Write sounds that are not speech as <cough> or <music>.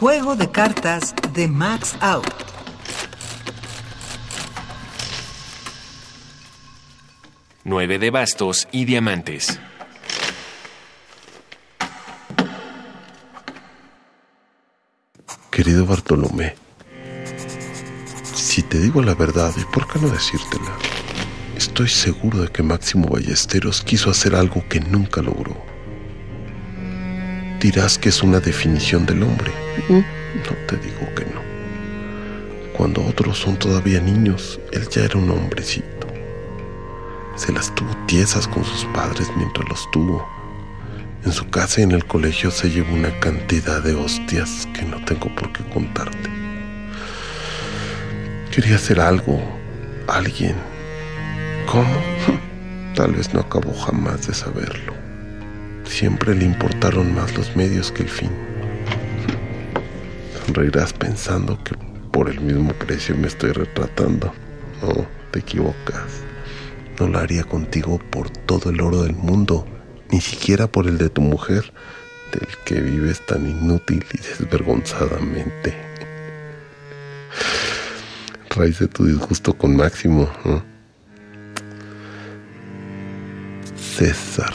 Juego de cartas de Max Out. Nueve de bastos y diamantes. Querido Bartolomé, si te digo la verdad, ¿y por qué no decírtela? Estoy seguro de que Máximo Ballesteros quiso hacer algo que nunca logró. Dirás que es una definición del hombre. No te digo que no. Cuando otros son todavía niños, él ya era un hombrecito. Se las tuvo tiesas con sus padres mientras los tuvo. En su casa y en el colegio se llevó una cantidad de hostias que no tengo por qué contarte. Quería hacer algo, alguien. ¿Cómo? <laughs> Tal vez no acabó jamás de saberlo. Siempre le importaron más los medios que el fin. Sonreirás pensando que por el mismo precio me estoy retratando. No, te equivocas. No lo haría contigo por todo el oro del mundo, ni siquiera por el de tu mujer, del que vives tan inútil y desvergonzadamente. Raíz de tu disgusto con Máximo. César.